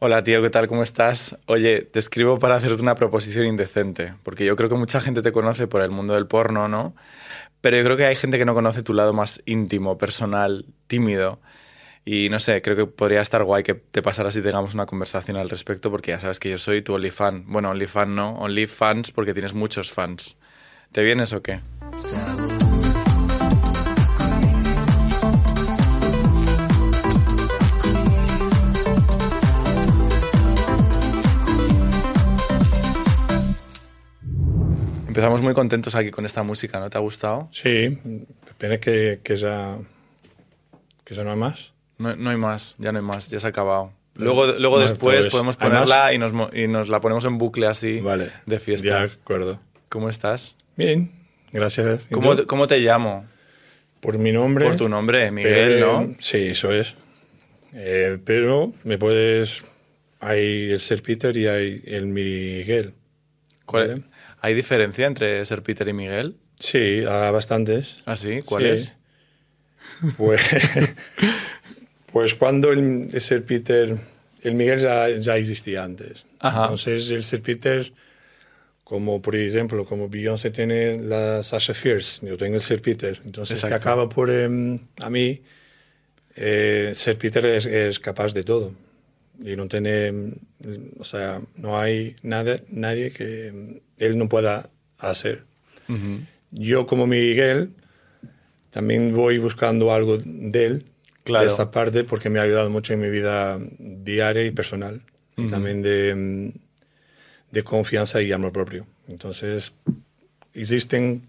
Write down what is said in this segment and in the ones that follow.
Hola tío, ¿qué tal? ¿Cómo estás? Oye, te escribo para hacerte una proposición indecente, porque yo creo que mucha gente te conoce por el mundo del porno, ¿no? Pero yo creo que hay gente que no conoce tu lado más íntimo, personal, tímido. Y no sé, creo que podría estar guay que te pasaras y tengamos una conversación al respecto, porque ya sabes que yo soy tu OnlyFan. Bueno, OnlyFan no, OnlyFans porque tienes muchos fans. ¿Te vienes o qué? Empezamos muy contentos aquí con esta música, ¿no? ¿Te ha gustado? Sí, pena que, que ya, que ya no hay más. No, no hay más, ya no hay más, ya se ha acabado. Luego, luego No, después podemos ponerla y nos, y nos la ponemos en bucle así Vale. de fiesta. De acuerdo. ¿Cómo estás? Bien, gracias. ¿Y ¿Cómo, cómo te llamo? Por mi nombre. Por tu nombre, Miguel, pero- ¿no? Sí, eso es. Eh, pero me puedes... Hay el Ser Peter y hay el Miguel. ¿Cuál- ¿vale? ¿Hay diferencia entre ser Peter y Miguel? Sí, hay bastantes. ¿Ah, sí? ¿Cuál Sí. es? Pues, pues cuando el, el Ser Peter, el Miguel ya, ya existía antes. Ajá. Entonces el Ser Peter, como por ejemplo, como Beyoncé tiene la Sasha Fierce, yo tengo el Ser Peter. Entonces que acaba por, em, a mí, eh, Ser Peter es, es capaz de todo. Y no tiene, o sea, no hay nada, nadie que él no pueda hacer. Yo como Miguel también voy buscando algo de él, Claro. de esa parte, porque me ha ayudado mucho en mi vida diaria y personal. Y también de, de confianza y amor propio. Entonces, existen...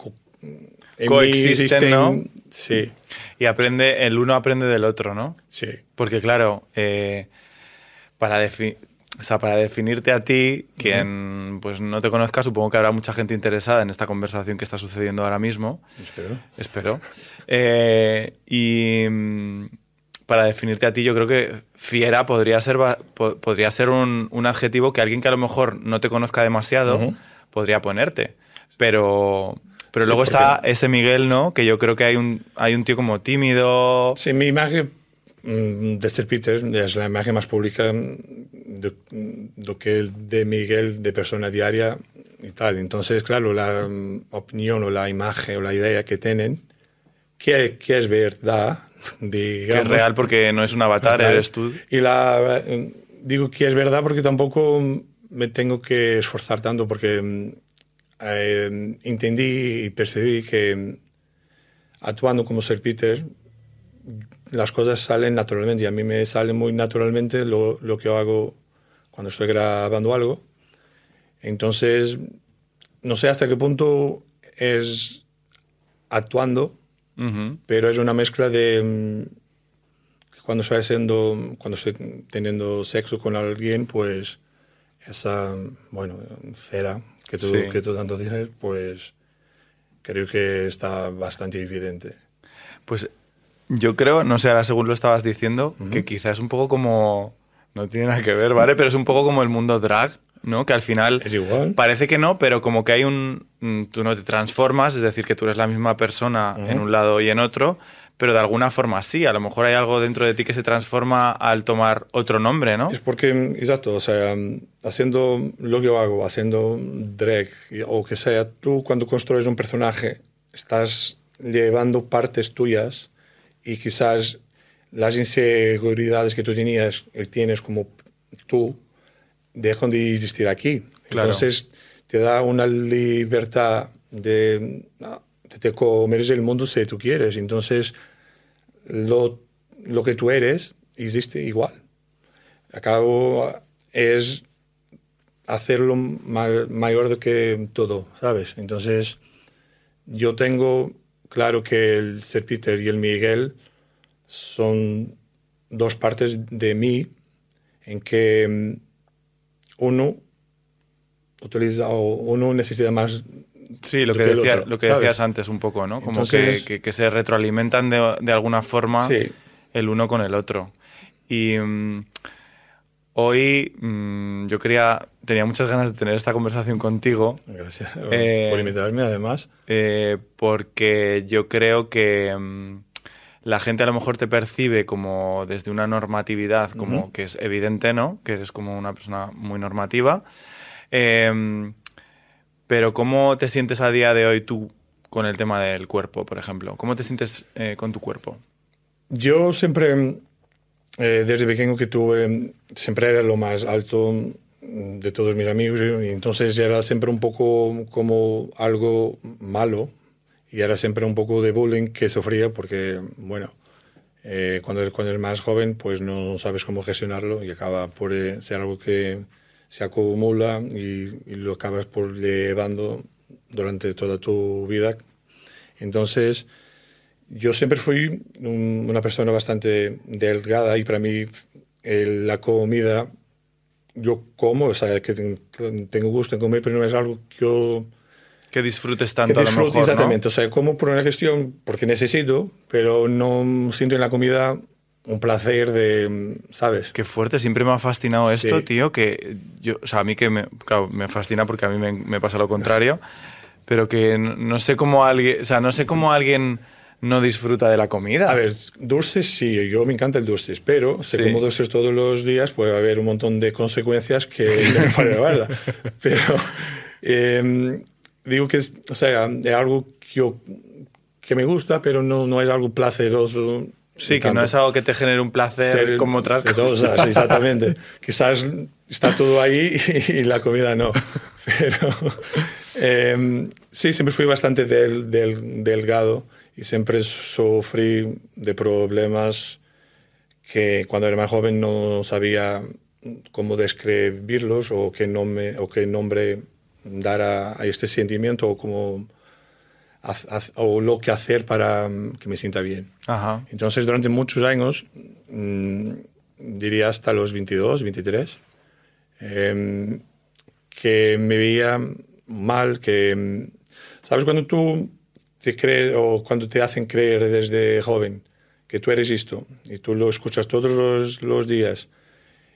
en Coexisten, ¿no? Sí, Y aprende, el uno aprende del otro, ¿no? sí. Porque claro, eh, para, defi- o sea, para definirte a ti, quien pues no te conozca, supongo que habrá mucha gente interesada en esta conversación que está sucediendo ahora mismo. Espero. Espero. Eh, y mm, para definirte a ti, yo creo que fiera podría ser, po- podría ser un, un adjetivo que alguien que a lo mejor no te conozca demasiado podría ponerte. Pero, pero Sí, luego está ese Miguel, ¿no? Que yo creo que hay un, hay un tío como tímido. Sí, mi imagen mm, de Ser Peter es la imagen más pública de, de que el de Miguel de persona diaria y tal. Entonces, claro, la mm, opinión o la imagen o la idea que tienen, que, que es verdad, Que digamos. es real porque no es un avatar, eres tú. Y la, eh, digo que es verdad porque tampoco me tengo que esforzar tanto porque mm, eh, entendí y percibí que mm, actuando como Ser Peter las cosas salen naturalmente y a mí me sale muy naturalmente lo, lo que hago cuando estoy grabando algo. Entonces, no sé hasta qué punto es actuando pero es una mezcla de mm, cuando estoy haciendo cuando estoy teniendo sexo con alguien pues esa bueno cera que tú, Sí. que tú tanto dices pues creo que está bastante evidente Pues yo creo, no sé, ahora según lo estabas diciendo, que quizás es un poco como. No tiene nada que ver, ¿vale? Pero es un poco como el mundo drag, ¿no? Que al final. es igual Parece que no, pero como que hay un... mm, Tú no te transformas, es decir, que tú eres la misma persona en un lado y en otro, pero de alguna forma sí. A lo mejor hay algo dentro de ti que se transforma al tomar otro nombre, ¿no? es porque exacto o sea haciendo lo que yo hago haciendo drag o que sea tú cuando construyes un personaje estás llevando partes tuyas y quizás las inseguridades que tú tenías que tienes como tú dejan de existir aquí Claro. entonces te da una libertad de, de te comer el mundo si tú quieres entonces lo, lo que tú eres existe igual acabo es hacerlo ma- mayor de que todo, ¿sabes? Entonces, yo tengo claro que el Ser Peter y el Miguel son dos partes de mí en que mm, uno utiliza o uno necesita más Sí, lo que, que el decía- otro, lo que ¿sabes? decías antes un poco, ¿no? Como Entonces- que, que- que se retroalimentan de, de alguna forma Sí. el uno con el otro. Y mm, hoy mm, yo quería, tenía muchas ganas de tener esta conversación contigo Gracias Eh, por invitarme, además. eh, porque yo creo que mm, la gente a lo mejor te percibe como desde una normatividad, como que es evidente, ¿no? Que eres como una persona muy normativa. Em, pero ¿cómo te sientes a día de hoy tú con el tema del cuerpo, por ejemplo? ¿Cómo te sientes eh, con tu cuerpo? Yo siempre, eh, desde pequeño que tuve, siempre era lo más alto de todos mis amigos y entonces era siempre un poco como algo malo y era siempre un poco de bullying que sufría porque, bueno, eh, cuando, cuando eres más joven pues no sabes cómo gestionarlo y acaba por eh, ser algo que se acumula y, y, lo acabas por llevando durante toda tu vida. Entonces, yo siempre fui un, una persona bastante delgada y para mí el, la comida, yo como, o sea, que tengo gusto en comer, pero no es algo que yo que disfrutes tanto que disfrute, a lo mejor, Exactamente, ¿no? o sea, como por una gestión porque necesito, pero no siento en la comida un placer de, ¿sabes? Qué fuerte, siempre me ha fascinado esto, sí. tío, que yo, o sea, a mí que me, claro, me fascina porque a mí me, me pasa lo contrario, pero que no, no, sé cómo alguien, o sea, no sé cómo alguien no disfruta de la comida. A ver, dulces sí, yo me encanta el dulces, pero si sí. como dulces todos los días puede haber un montón de consecuencias que no me parecen Pero eh, digo que es, o sea, es algo que, yo, que me gusta, pero no, no es algo placeroso. Sí, que no es algo que te genere un placer Ser, como otras cosas. exactamente. Quizás está todo ahí y, la comida no. Pero eh, sí, siempre fui bastante del, del, delgado y siempre sufrí de problemas que cuando era más joven no sabía cómo describirlos o qué, nombre, o qué nombre dar a, a este sentimiento o cómo o lo que hacer para mm, que me sienta bien. Ajá. Entonces, durante muchos años, mmm, diría hasta los 22, 23, eh, que me veía mal, que, mm, ¿sabes? Cuando tú te crees o cuando te hacen creer desde joven que tú eres esto y tú lo escuchas todos los, los días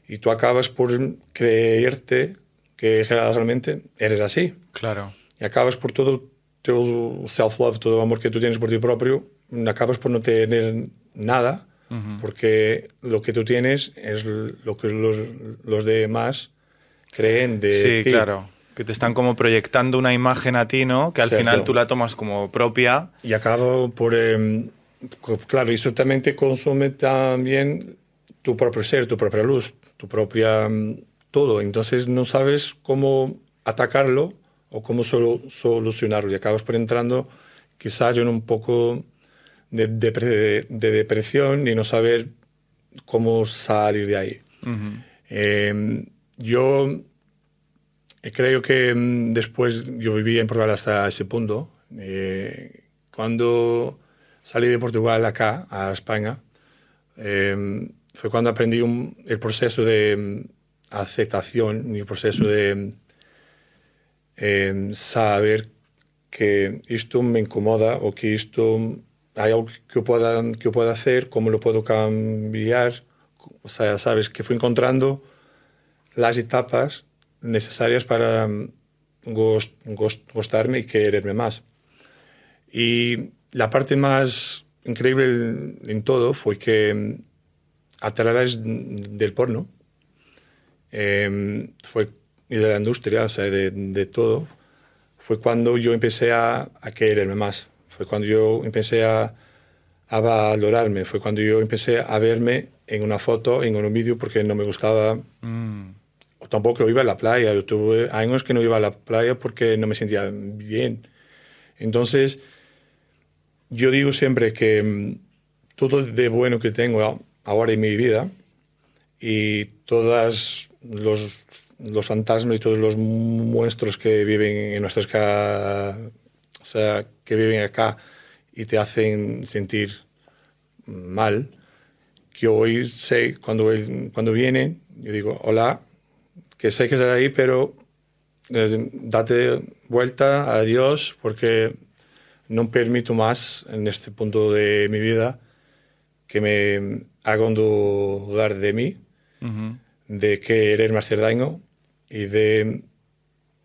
y tú acabas por creerte que generalmente eres así. Claro. Y acabas por todo teu self-love, todo el amor que tú tienes por ti propio, acabas por no tener nada, uh -huh. porque lo que tú tienes es lo que los, los demás creen de sí, ti. Sí, claro. Que te están como proyectando una imagen a ti, ¿no? Que al Cierto. final tú la tomas como propia. Y acabo por... Eh, claro, y eso también te consume también tu propio ser, tu propia luz, tu propia... todo. Entonces no sabes cómo atacarlo o cómo solo solucionarlo. Y acabas por entrando quizás en un poco de, de, de, depresión y no saber cómo salir de ahí. Uh -huh. eh, yo creo que mm, después yo viví en Portugal hasta ese punto. Eh, cuando salí de Portugal acá, a España, eh, fue cuando aprendí un, el proceso de mm, aceptación y el proceso de eh, saber que esto me incomoda o que esto hay algo que pueda, que pueda hacer, cómo lo puedo cambiar. O sea, sabes, que fui encontrando las etapas necesarias para gost, gustarme y quererme más. Y la parte más increíble en todo fue que a través del porno, eh, fue y de la industria, de, todo, fue cuando yo empecé a, quererme más. Fue cuando yo empecé a, a, valorarme. Fue cuando yo empecé a verme en una foto, en un vídeo, porque no me gustaba. Mm. Tampoco iba a la playa. Yo tuve años que no iba a la playa porque no me sentía bien. Entonces, yo digo siempre que mm, todo de bueno que tengo ahora en mi vida y todas los los fantasmas y todos los monstruos que viven en nuestras casas, o sea, que viven acá y te hacen sentir mal, que hoy sé, cuando, cuando vienen, yo digo, hola, que sé que estará ahí, pero eh, date vuelta, adiós, porque no permito más en este punto de mi vida que me hagan dudar de mí, uh -huh. de quererme hacer daño y de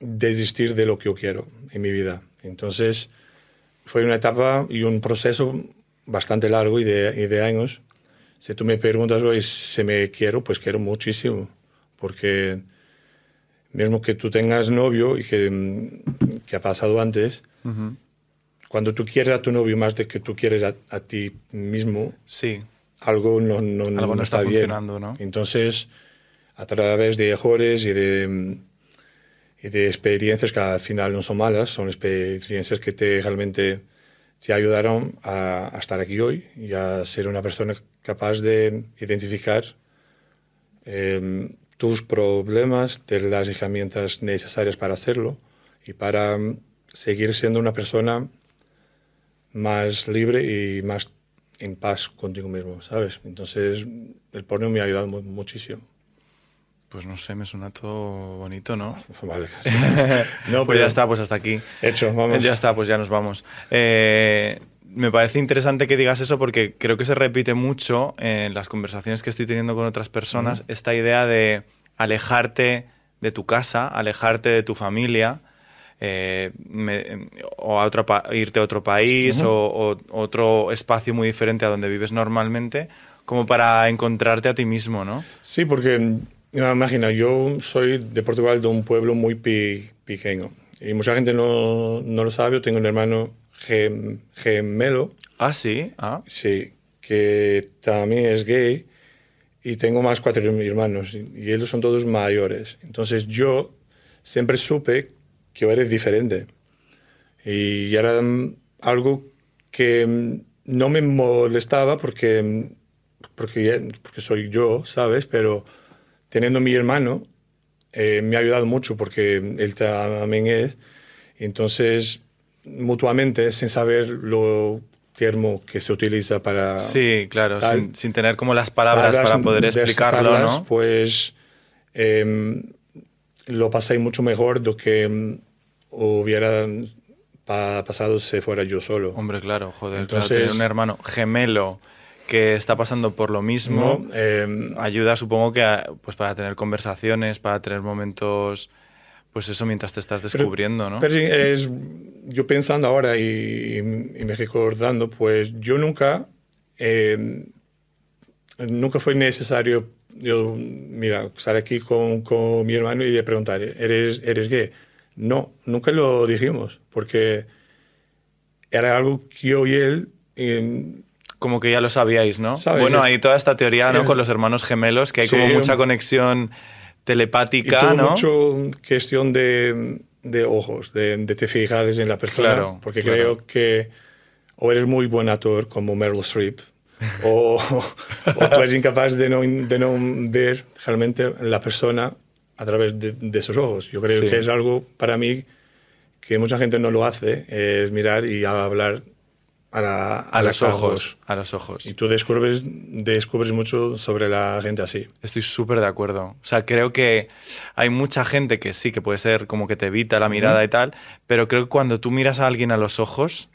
desistir de lo que yo quiero en mi vida. Entonces, fue una etapa y un proceso bastante largo y de, y de años. Si tú me preguntas hoy si me quiero, pues quiero muchísimo. Porque mismo que tú tengas novio y que, mm, que ha pasado antes, cuando tú quieres a tu novio más de que tú quieres a, a ti mismo, Sí, algo no, no, algo no está, bien. funcionando, ¿no? Entonces, a través de errores y de, mm, y de experiencias que al final no son malas, son experiencias que te realmente te ayudaron a, a estar aquí hoy y a ser una persona capaz de identificar em, tus problemas, tener las herramientas necesarias para hacerlo y para mm, seguir siendo una persona más libre y más en paz contigo mismo, ¿sabes? Entonces, el porno me ha ayudado mu- muchísimo. Pues no sé, me suena todo bonito, ¿no? Vale. no, pues ya está, pues hasta aquí. Hecho, vamos. Ya está, pues ya nos vamos. Eh, me parece interesante que digas eso porque creo que se repite mucho en las conversaciones que estoy teniendo con otras personas esta idea de alejarte de tu casa, alejarte de tu familia. eh, me- o a otro pa- irte a otro país o, o otro espacio muy diferente a donde vives normalmente como para encontrarte a ti mismo, ¿no? Sí, porque imagina, yo soy de Portugal, de un pueblo muy pequeño. Y mucha gente no, no lo sabe. Yo tengo un hermano gem- gemelo, Ah, sí. Ah, sí, que también es gay. Y tengo más cuatro hermanos. Y, ellos son todos mayores. Entonces yo siempre supe que yo era diferente. Y era mm, algo que mm, no me molestaba porque, mm, porque, porque soy yo, ¿sabes? Pero teniendo mi hermano eh, me ha ayudado mucho porque él también es. Entonces, mutuamente, sin saber lo termo que se utiliza para... sí, claro, tal. sin, sin tener como las palabras para poder explicarlo, ¿no? Pues em, lo pasé mucho mejor de que em, hubiera pa- pasado si fuera yo solo. Hombre, claro, joder, Entonces- claro, tener un hermano gemelo que está pasando por lo mismo ¿no? Em, ayuda, supongo que, a- pues para tener conversaciones, para tener momentos, pues eso mientras te estás descubriendo, ¿no? Pero es, yo pensando ahora y, y me recordando, pues yo nunca, eh, nunca fue necesario, yo, mira, estar aquí con, con mi hermano y le preguntar, ¿eres, ¿eres gay? No, nunca lo dijimos, porque era algo que yo y él... eh, Como que ya lo sabíais, ¿no? Sabes, bueno, hay toda esta teoría, ¿no? es- Con los hermanos gemelos, que hay Sí, como mucha un- conexión y telepática, todo ¿no? mucho cuestión de, de ojos, de, de te fijar en la persona, Claro, porque claro. creo que o eres muy buen actor como Meryl Streep, o, o tú eres incapaz de no, de no ver realmente la persona a través de, de esos ojos. Yo creo Sí. que es algo para mí que mucha gente no lo hace, es mirar y hablar a, la- A los ojos, a los ojos. Y tú descubres, descubres mucho sobre la gente así. Estoy súper de acuerdo. O sea, creo que hay mucha gente que sí, que puede ser como que te evita la mirada y tal, pero creo que cuando tú miras a alguien a los ojos,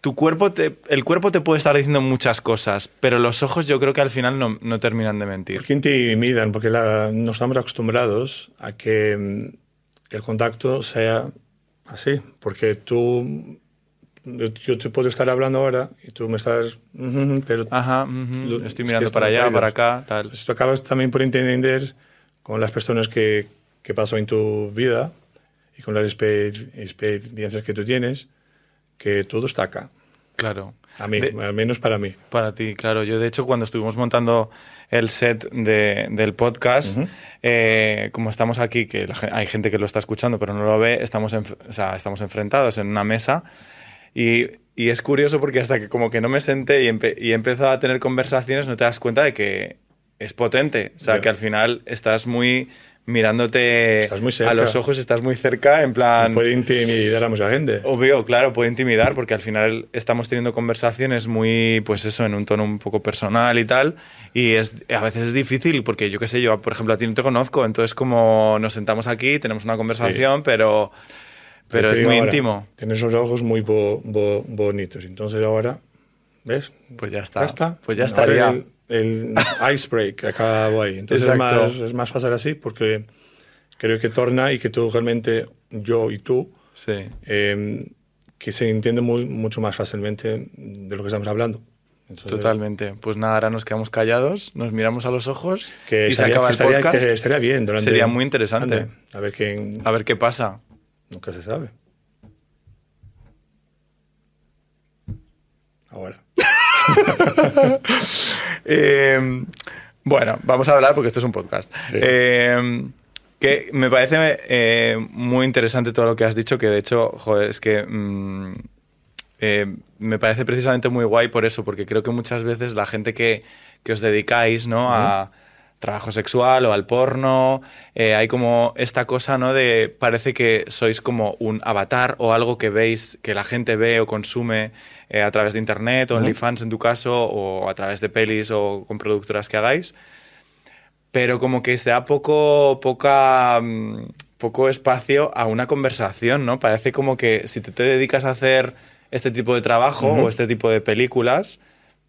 tu cuerpo te, el cuerpo te puede estar diciendo muchas cosas, pero los ojos yo creo que al final no, no terminan de mentir. ¿Por qué intimidan? Porque la- no estamos acostumbrados a que mm, el contacto sea así. Porque tú, yo, yo te puedo estar hablando ahora y tú me estás, "Ujú, pero Ajá, ujú, Lo- estoy es que mirando para allá, para acá, tal. esto acabas también por entender con las personas que, que pasó en tu vida y con las exper- experiencias que tú tienes, que todo está acá. Claro. A mí, De- al menos para mí. Para ti, claro. Yo, de hecho, cuando estuvimos montando el set de- del podcast, Ujú. eh, como estamos aquí, que la hay gente que lo está escuchando pero no lo ve, estamos, enf- o sea, estamos enfrentados en una mesa y, y es curioso porque hasta que como que no me senté y, empe- y he empezado a tener conversaciones, no te das cuenta de que es potente. O sea, Ya. que al final estás muy mirándote Estás muy a los ojos, estás muy cerca, en plan... Puede intimidar a mucha gente. Obvio, claro, puede intimidar porque al final estamos teniendo conversaciones muy, pues eso, en un tono un poco personal y tal. Y es, a veces es difícil porque yo qué sé, yo por ejemplo a ti no te conozco, entonces como nos sentamos aquí, tenemos una conversación, pero, pero es muy ahora, íntimo. Tienes los ojos muy bo- bo- bonitos. Entonces ahora, ¿ves? Pues ya está. Ya está. Pues ya Ahora estaría. El, el icebreak acabó ahí. Entonces es más, es más fácil así porque creo que torna y que tú realmente, yo y tú, Sí. eh, que se entiende muy, mucho más fácilmente de lo que estamos hablando. Entonces, Totalmente. Pues nada, ahora nos quedamos callados, nos miramos a los ojos que y estaría, se acaba que el estaría- podcast. que estaría bien. durante- Sería muy interesante. Ande, A ver quién. A ver qué pasa. Nunca se sabe. Ahora. Eh, bueno, vamos a hablar porque esto es un podcast. Sí. Eh, que me parece eh, muy interesante todo lo que has dicho, que de hecho, joder, es que mm, eh, me parece precisamente muy guay por eso, porque creo que muchas veces la gente que, que os dedicáis ¿no? a trabajo sexual o al porno, eh, hay como esta cosa, ¿no? De parece que sois como un avatar o algo que veis, que la gente ve o consume eh, a través de internet o. OnlyFans en tu caso o a través de pelis o con productoras que hagáis pero como que se da poco, poca, mm, poco espacio a una conversación, ¿no? Parece como que si te, te dedicas a hacer este tipo de trabajo o este tipo de películas,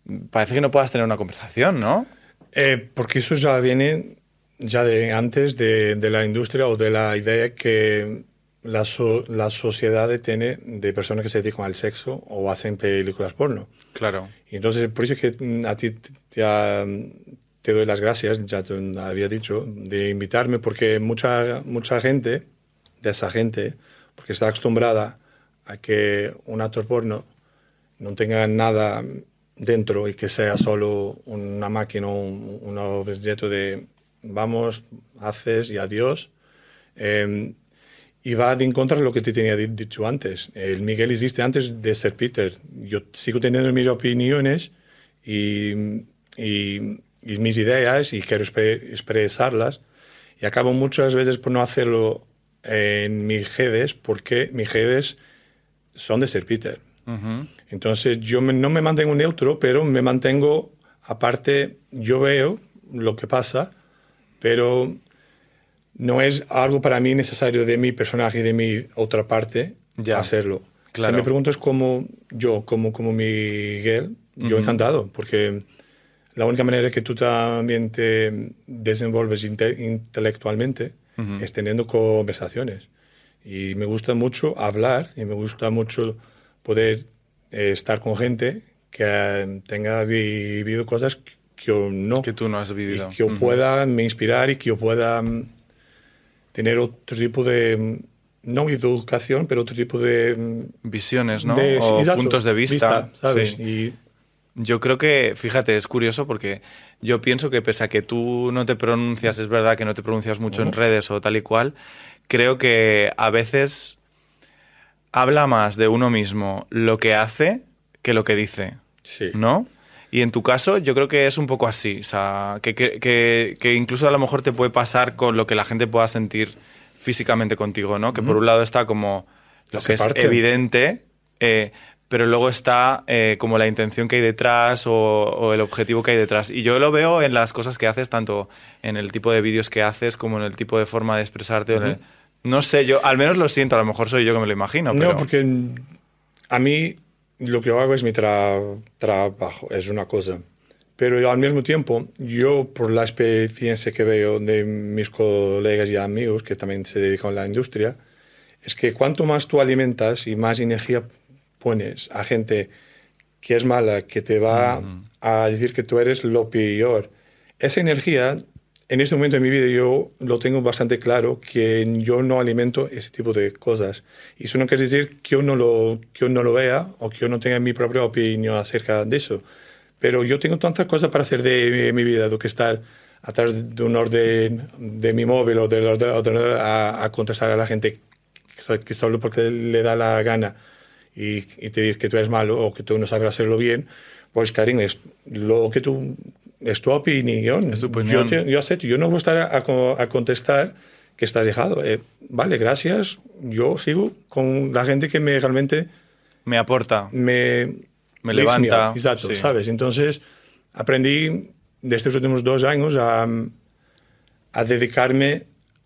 mm, parece que no puedas tener una conversación, ¿no? Eh, porque eso ya viene ya de antes de, de la industria o de la idea que la, so- la sociedad tiene de personas que se dedican al sexo o hacen películas porno. Claro. Y entonces, por eso es que a ti te, te- te doy las gracias, ya te había dicho, de invitarme, porque mucha, mucha gente, de esa gente, porque está acostumbrada a que un actor porno no tenga nada dentro y que sea solo una máquina, un, un objeto de vamos, haces y adiós. Eh, y va de en contra de lo que te tenía di- dicho antes. El Miguel existe antes de ser Peter. Yo sigo teniendo mis opiniones y, y- y mis ideas y quiero expre- expresarlas. Y acabo muchas veces por no hacerlo en mis redes porque mis redes son de ser Peter. Ujú. Entonces yo me- no me mantengo neutro, pero me mantengo aparte, yo veo lo que pasa, pero no es algo para mí necesario de mi personaje y de mi otra parte Ya. hacerlo. Claro. Si me preguntas como yo, como, como Miguel, yo encantado, porque la única manera que tú también te desenvolves inte- intelectualmente es teniendo conversaciones. Y me gusta mucho hablar y me gusta mucho poder eh, estar con gente que eh, tenga vivido cosas que yo no. Que tú no has y vivido. que yo pueda me inspirar y que yo pueda mm, tener otro tipo de, mm, no educación, pero otro tipo de... mm, Visiones, ¿no? de- o exacto, puntos de vista. ¿sabes? Sí. Y Yo creo que, fíjate, es curioso porque yo pienso que pese a que tú no te pronuncias, es verdad que no te pronuncias mucho en redes o tal y cual, creo que a veces habla más de uno mismo lo que hace que lo que dice, sí. ¿no? Y en tu caso yo creo que es un poco así, o sea, que, que- que- que incluso a lo mejor te puede pasar con lo que la gente pueda sentir físicamente contigo, ¿no? Que por un lado está como lo Hace que es parte. evidente, eh, pero luego está eh, como la intención que hay detrás o, o el objetivo que hay detrás. Y yo lo veo en las cosas que haces, tanto en el tipo de vídeos que haces como en el tipo de forma de expresarte. o en el- no sé, yo al menos lo siento, a lo mejor soy yo que me lo imagino, No, pero... porque mm, a mí lo que hago es mi tra- trabajo, es una cosa. Pero yo, al mismo tiempo, yo por la experiencia que veo de mis colegas y amigos que también se dedican a la industria, es que cuanto más tú alimentas y más energía pones a gente que es mala, que te va a decir que tú eres lo peor, esa energía, en este momento de mi vida yo lo tengo bastante claro que yo no alimento ese tipo de cosas. Y eso no quiere decir que yo no lo, que yo no lo vea o que yo no tenga mi propia opinión acerca de eso. Pero yo tengo tantas cosas para hacer de mi vida, do que estar atrás de un orden de mi móvil o del orde- ordenador a, a contestar a la gente que so- que solo porque le da la gana y, y te dice que tú eres malo o que tú no sabes hacerlo bien, pues cariño, es lo que tú es tu opinión. Es tu opinión. Yo, te- yo acepto, yo no voy a estar a, a contestar que estás dejado. Eh, vale, gracias. Yo sigo con la gente que me realmente Me aporta. me, Me levanta, Exacto, sí. ¿sabes? Entonces aprendí de estos últimos dos años a, a dedicarme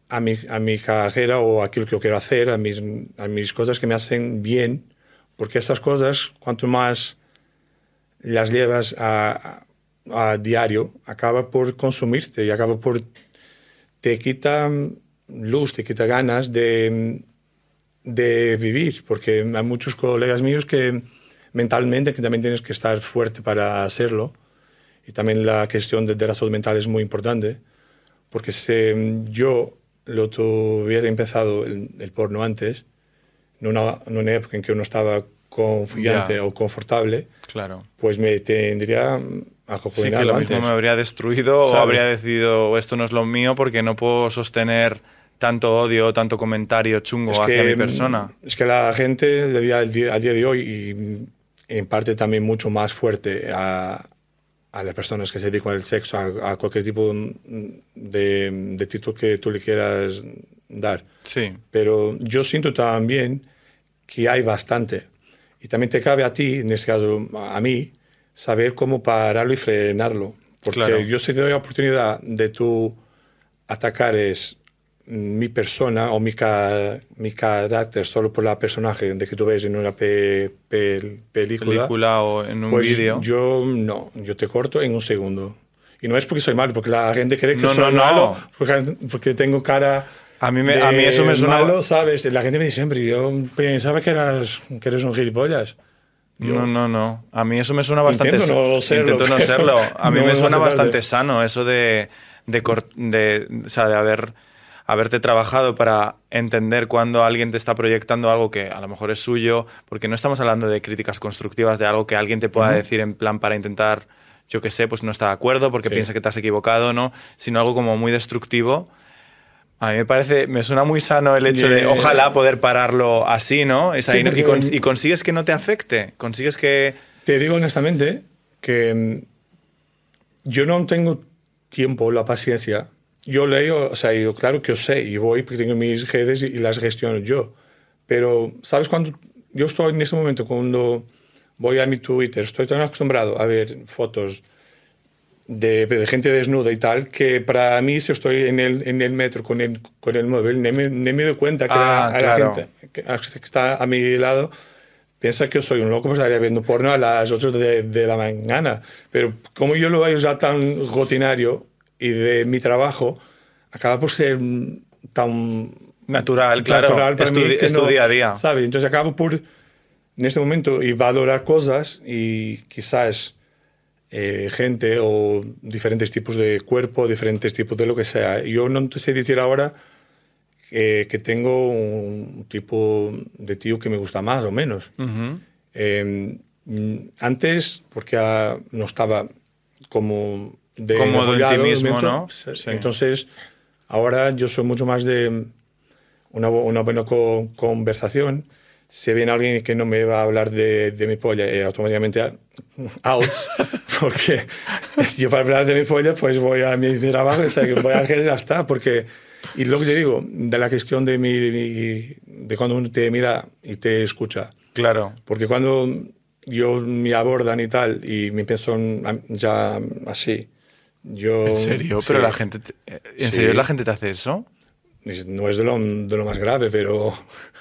a mi, a mi carrera o a aquello que yo quiero hacer, a mis, a mis cosas que me hacen bien, porque esas cosas, cuanto más las llevas a, a, diario, acaba por consumirte y acaba por... te quita luz, te quita ganas de de vivir, porque hay muchos colegas míos que mentalmente que también tienes que estar fuerte para hacerlo y también la cuestión de, de la salud mental es muy importante, porque si yo lo tuviera empezado el, el porno antes, en una, en una, época en que uno estaba confiante Ya. o confortable, Claro. pues me tendría Sí, que lo antes. mismo me habría destruido o ¿Sabes? habría decidido esto no es lo mío porque no puedo sostener tanto odio, tanto comentario chungo Es hacia que, mi persona. Es que la gente le día, al día de hoy y mm, en parte también mucho más fuerte a, a las personas que se dedican al sexo, a, a cualquier tipo de, de título que tú le quieras dar. Sí, Pero yo siento también que hay bastante. Y también te cabe a ti, en este caso a mí, saber cómo pararlo y frenarlo. Porque Claro. yo si te doy la oportunidad de tú atacar es mi persona o mi, ca- mi carácter solo por la personaje de que tú ves en una pe- pel- película, película o en un pues vídeo. yo no, yo te corto en un segundo. Y no es porque soy malo, porque la gente cree que No, soy no, no. malo porque, porque tengo cara A mí, me, de a mí eso me suena... malo, ¿sabes? La gente me dice siempre, yo pensaba que eras, que eres un gilipollas. Yo- No, no, no. A mí eso me suena bastante Intento no serlo, Intento no serlo. A mí no me suena bastante sano eso de, de, cor- de, o sea, de haber, haberte trabajado para entender cuando alguien te está proyectando algo que a lo mejor es suyo, porque no estamos hablando de críticas constructivas, de algo que alguien te pueda decir en plan para intentar, yo qué sé, pues no está de acuerdo porque Sí. piensa que te has equivocado, ¿no? Sino algo como muy destructivo. A mí me parece, me suena muy sano el hecho de Yeah. ojalá poder pararlo así, ¿no? Es Sí, ahí, y, cons- y consigues que no te afecte, consigues que... Te digo honestamente que mm, yo no tengo tiempo, la paciencia. Yo leo, o sea, yo claro que yo sé y voy porque tengo mis redes y, y las gestiono yo. Pero, ¿sabes cuando yo estoy en ese momento cuando voy a mi Twitter, estoy tan acostumbrado a ver fotos de, de gente desnuda y tal, que para mí si estoy en el, en el metro con el, con el móvil, ni me, ni me doy cuenta que, Ah, la, claro. la gente que, que está a mi lado piensa que soy un loco pues estaría viendo porno a las 8 de, de la mañana. Pero como yo lo veo ya tan rutinario y de mi trabajo, acaba por ser tan Natural, claro. natural para es tu, mí que es tu no- día a día. ¿sabes? Entonces acabo por, en este momento, y valorar cosas y quizás eh, gente o diferentes tipos de cuerpo, diferentes tipos de lo que sea. Yo no te sé decir ahora eh, que tengo un tipo de tío que me gusta más o menos. Ujú. Eh, mm, antes, porque ah, no estaba como de Cómodo en ti mismo, ¿no? Sí. Entonces, ahora yo soy mucho más de una, una buena co- conversación. Si viene alguien que no me va a hablar de, de mi polla, eh, automáticamente a- out, porque yo para hablar de mi polla, pues voy a mi, mi trabajo, o sea, que voy a y ya está, porque, y lo que te digo, de la cuestión de, mi, de cuando uno te mira y te escucha, Claro. porque cuando yo me abordan y tal, y me pienso ya así, yo... ¿En serio? sí, Pero la gente... te- ¿En Sí. serio la gente te hace eso? no es de lo, de lo más grave, pero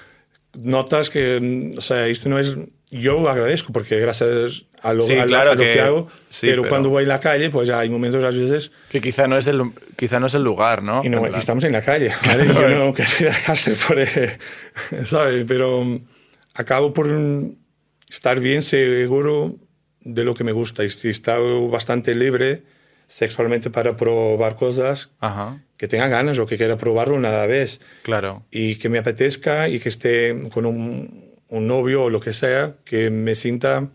notas que, o sea, esto no es... Yo agradezco porque gracias a lo, Sí, a claro a lo que, que- hago, sí, pero, pero- cuando voy en la calle, pues hay momentos a veces Que quizá no es el, quizá no es el lugar, ¿no? y, no, y estamos en la calle. ¿vale? Yo no quiero ir a la cárcel por... eh, ¿Sabes? Pero mm, acabo por mm, estar bien seguro de lo que me gusta y estoy estado bastante libre sexualmente para probar cosas Ajá, que tenga ganas o que quiera probarlo una vez claro. y que me apetezca y que esté con un, un novio o lo que sea, que me sienta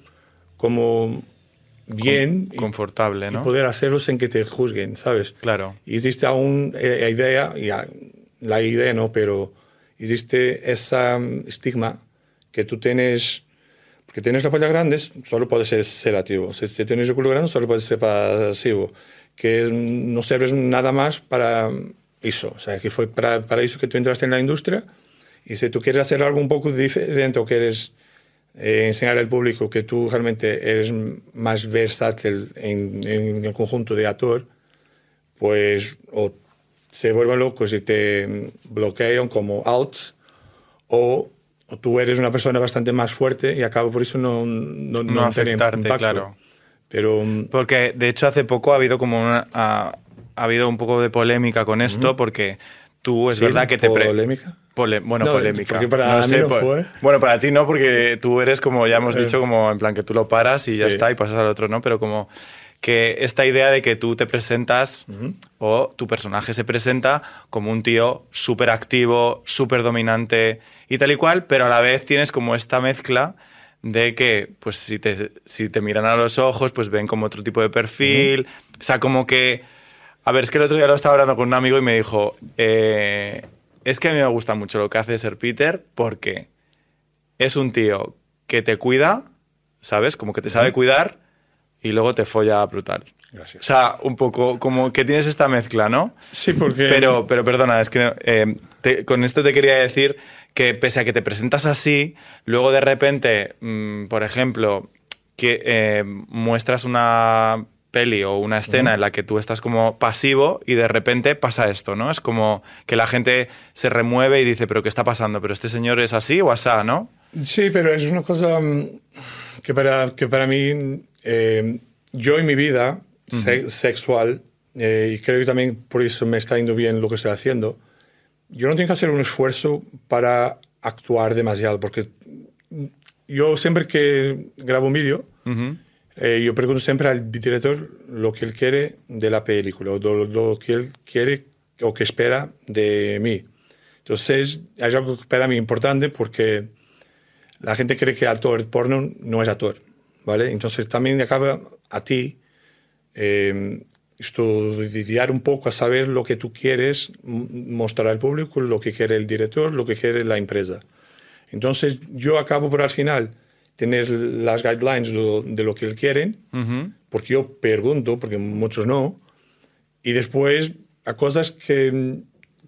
como bien y- Confortable, y, ¿no? poder hacerlo sin que te juzguen, ¿sabes? Claro. Y existe aún eh, la idea, y a- la idea no, pero existe esa mm, estigma que tú tienes, porque tienes la polla grande, solo puedes ser sedativo. Si, si tienes el culo grande, solo puedes ser pasivo. Que no serves nada más para eso. O sea, que fue para, para eso que tú entraste en la industria. Y si tú quieres hacer algo un poco diferente o quieres eh, enseñar al público que tú realmente eres más versátil en, en el conjunto de actor, pues o se vuelven locos y te bloquean como outs, o, o tú eres una persona bastante más fuerte y acabo por eso no, no, No tener afectarte, impacto. claro. Pero mm, Porque de hecho hace poco ha habido como una, ha, ha habido un poco de polémica con esto porque tú es Sí, verdad que te... polémica. Pole- bueno, No, polémica. porque para mí no fue. Bueno, para ti no, porque tú eres como ya hemos Eh. dicho, como en plan que tú lo paras y ya está y pasas al otro, ¿no? Pero como que esta idea de que tú te presentas o tu personaje se presenta como un tío súper activo, súper dominante y tal y cual, pero a la vez tienes como esta mezcla de que, pues si te, si te miran a los ojos, pues ven como otro tipo de perfil. O sea, como que... A ver, es que el otro día lo estaba hablando con un amigo y me dijo, eh, es que a mí me gusta mucho lo que hace Ser Peter porque es un tío que te cuida, ¿sabes? Como que te sabe cuidar y luego te folla brutal. O Gracias. sea, un poco como que tienes esta mezcla, ¿no? Sí, porque... Pero, pero perdona, es que eh, te- con esto te quería decir que pese a que te presentas así, luego de repente, mm, por ejemplo, que eh, muestras una peli o una escena en la que tú estás como pasivo y de repente pasa esto, ¿no? Es como que la gente se remueve y dice, pero ¿qué está pasando? ¿Pero este señor es así o asá, no? Sí, pero es una cosa mm, que para, que para mí, eh, yo en mi vida se- sexual, eh, y creo que también por eso me está yendo bien lo que estoy haciendo, yo no tengo que hacer un esfuerzo para actuar demasiado, porque yo siempre que grabo un vídeo. Eh, yo pregunto siempre al director lo que él quiere de la película, o lo, lo que él quiere o que espera de mí. Entonces, hay algo que para mí importante porque la gente cree que actor porno no es actor, ¿vale? Entonces, también acaba a ti eh, estudiar un poco a saber lo que tú quieres mostrar al público, lo que quiere el director, lo que quiere la empresa. Entonces, yo acabo por al final tener las guidelines de, de lo que él quieren, Ujú. porque yo pregunto, porque muchos no, y después a cosas que,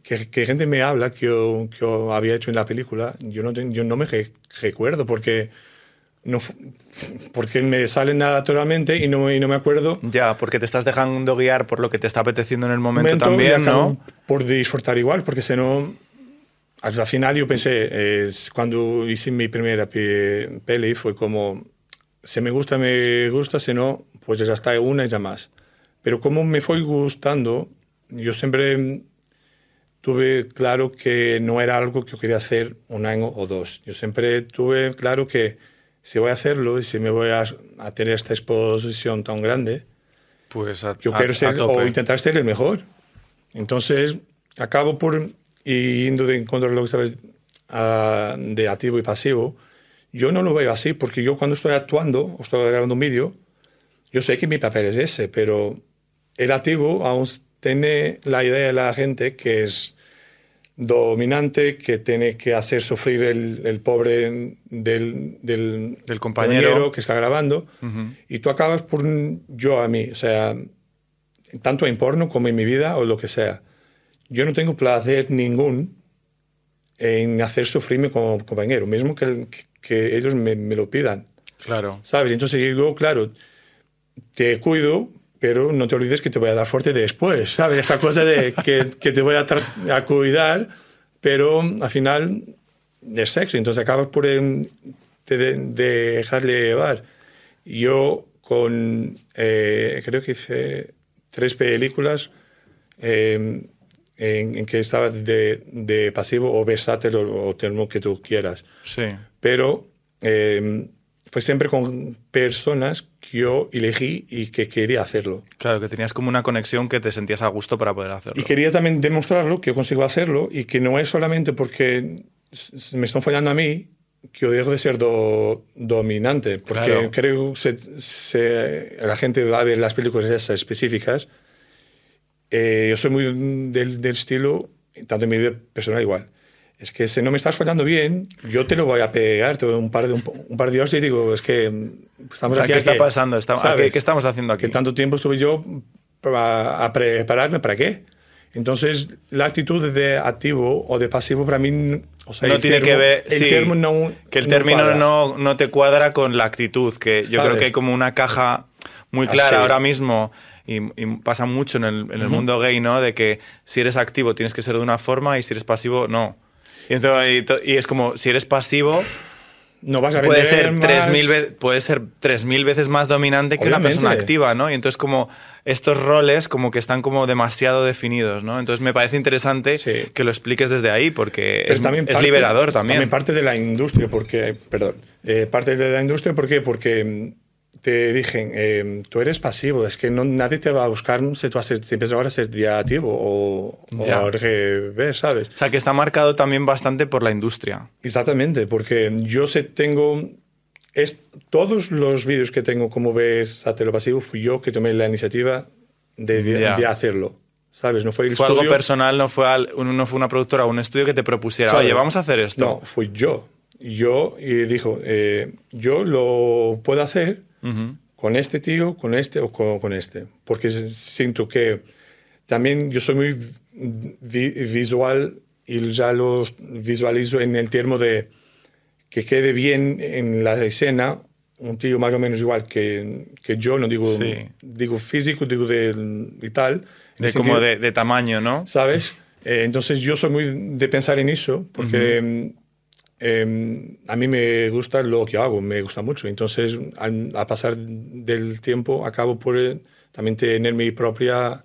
que, que gente me habla que yo, que yo había hecho en la película, yo no, yo no me re- recuerdo porque, no, porque me sale naturalmente y no, y no me acuerdo. Ya, porque te estás dejando guiar por lo que te está apeteciendo en el momento, momento también, ¿no? Por disfrutar igual, porque si no, al al final yo pensé, cuando hice mi primera pe- peli fue como, si me gusta, me gusta, si no, pues ya está una y ya más. Pero como me fue gustando, yo siempre tuve claro que no era algo que yo quería hacer un año o dos. Yo siempre tuve claro que si voy a hacerlo y si me voy a, a tener esta exposición tan grande, Pues a, yo a- quiero ser o intentar ser el mejor. Entonces, acabo por yendo de encontrar lo que sabes ah, de activo y pasivo. Yo no lo veo así porque yo cuando estoy actuando o estoy grabando un vídeo, yo sé que mi papel es ese, pero el activo aún tiene la idea de la gente que es dominante, que tiene que hacer sufrir el, el pobre del, del, Del compañero. que está grabando. Y tú acabas por yo a mí, o sea, tanto en porno como en mi vida o lo que sea. Yo no tengo placer ningún en hacer sufrirme como compañero, mismo que, que ellos me, me lo pidan. Claro. ¿Sabes? Entonces digo, claro, te cuido, pero no te olvides que te voy a dar fuerte después, ¿sabes? Esa cosa de que, que te voy a, a cuidar, pero al final es sexo, entonces acabas por em, de, de- de dejarle llevar. Yo con, eh, creo que hice tres películas eh, en, en que estaba de, de pasivo o versátil o, o termo que tú quieras Sí. pero eh, fue siempre con personas que yo elegí y que quería hacerlo. Claro, que tenías como una conexión que te sentías a gusto para poder hacerlo. Y quería también demostrarlo, que yo consigo hacerlo y que no es solamente porque me están fallando a mí que yo dejo de ser do- dominante, porque Claro. creo que se, se- la gente va a ver las películas esas específicas. Eh, yo soy muy del, del estilo, tanto en mi vida personal igual. Es que si no me estás fallando bien, yo te lo voy a pegar, te doy un par de, un, un par de horas y digo, es que mm, estamos O sea, aquí. ¿Qué ¿a está qué? pasando? Está- ¿a ¿Sabes? qué, qué estamos haciendo aquí? que tanto tiempo estuve yo para, a prepararme, ¿para qué? Entonces, la actitud de activo o de pasivo para mí, o sea, no el tiene termo- que ver. el sí, termo no. que el no término cuadra. no, no te cuadra con la actitud, que yo creo ¿Sabes? que hay como una caja muy Ah, clara sí. ahora mismo. Y, y pasa mucho en el, en el mundo gay, ¿no? De que si eres activo tienes que ser de una forma y si eres pasivo, no. Y, entonces, y y es como, si eres pasivo, no vas a puede ser más. 3.000 ve- puede ser 3.000 veces más dominante que una Obviamente. persona activa, ¿no? Y entonces como estos roles como que están como demasiado definidos, ¿no? Entonces me parece interesante Sí. que lo expliques desde ahí porque es, también es parte- liberador también. parte de la industria, porque, perdón, eh, parte de la industria, ¿por qué? Porque mm, te dicen, eh, tú eres pasivo, es que no, nadie te va a buscar si tú empiezas ahora a ser creativo o, o Ya. revés, ¿sabes? O sea, que está marcado también bastante por la industria. Exactamente, porque yo sé, tengo, es, todos los vídeos que tengo como ves a lo pasivo, fui yo que tomé la iniciativa de, de, de hacerlo, ¿sabes? No fue el Fue estudio. algo personal, no fue, al- no fue una productora o un estudio que te propusiera, oye, vamos a hacer esto. No, fui yo. Yo, y dijo, eh, yo lo puedo hacer Ujú. con este tío, con este o con, con este. Porque siento que también yo soy muy vi- visual y ya lo visualizo en el término de que quede bien en la escena un tío más o menos igual que, que yo, no digo, Sí. digo físico, digo de, y tal. De como sentido- de, de tamaño, ¿no? ¿sabes? Eh, entonces yo soy muy de pensar en eso porque em, em, a mí me gusta lo que hago, me gusta mucho. Entonces al, a pasar del tiempo acabo por eh, también tener mi propia...